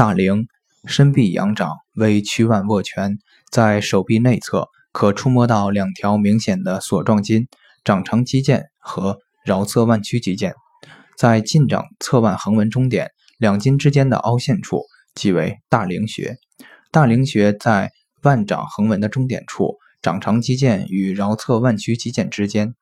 大陵，伸臂仰掌为屈腕握拳，在手臂内侧可触摸到两条明显的索状筋，掌长肌腱和桡侧腕屈肌腱，在近掌侧腕横纹中点，两筋之间的凹陷处即为大陵穴。大陵穴在腕掌横纹的中点处，掌长肌腱与桡侧腕屈肌腱之间。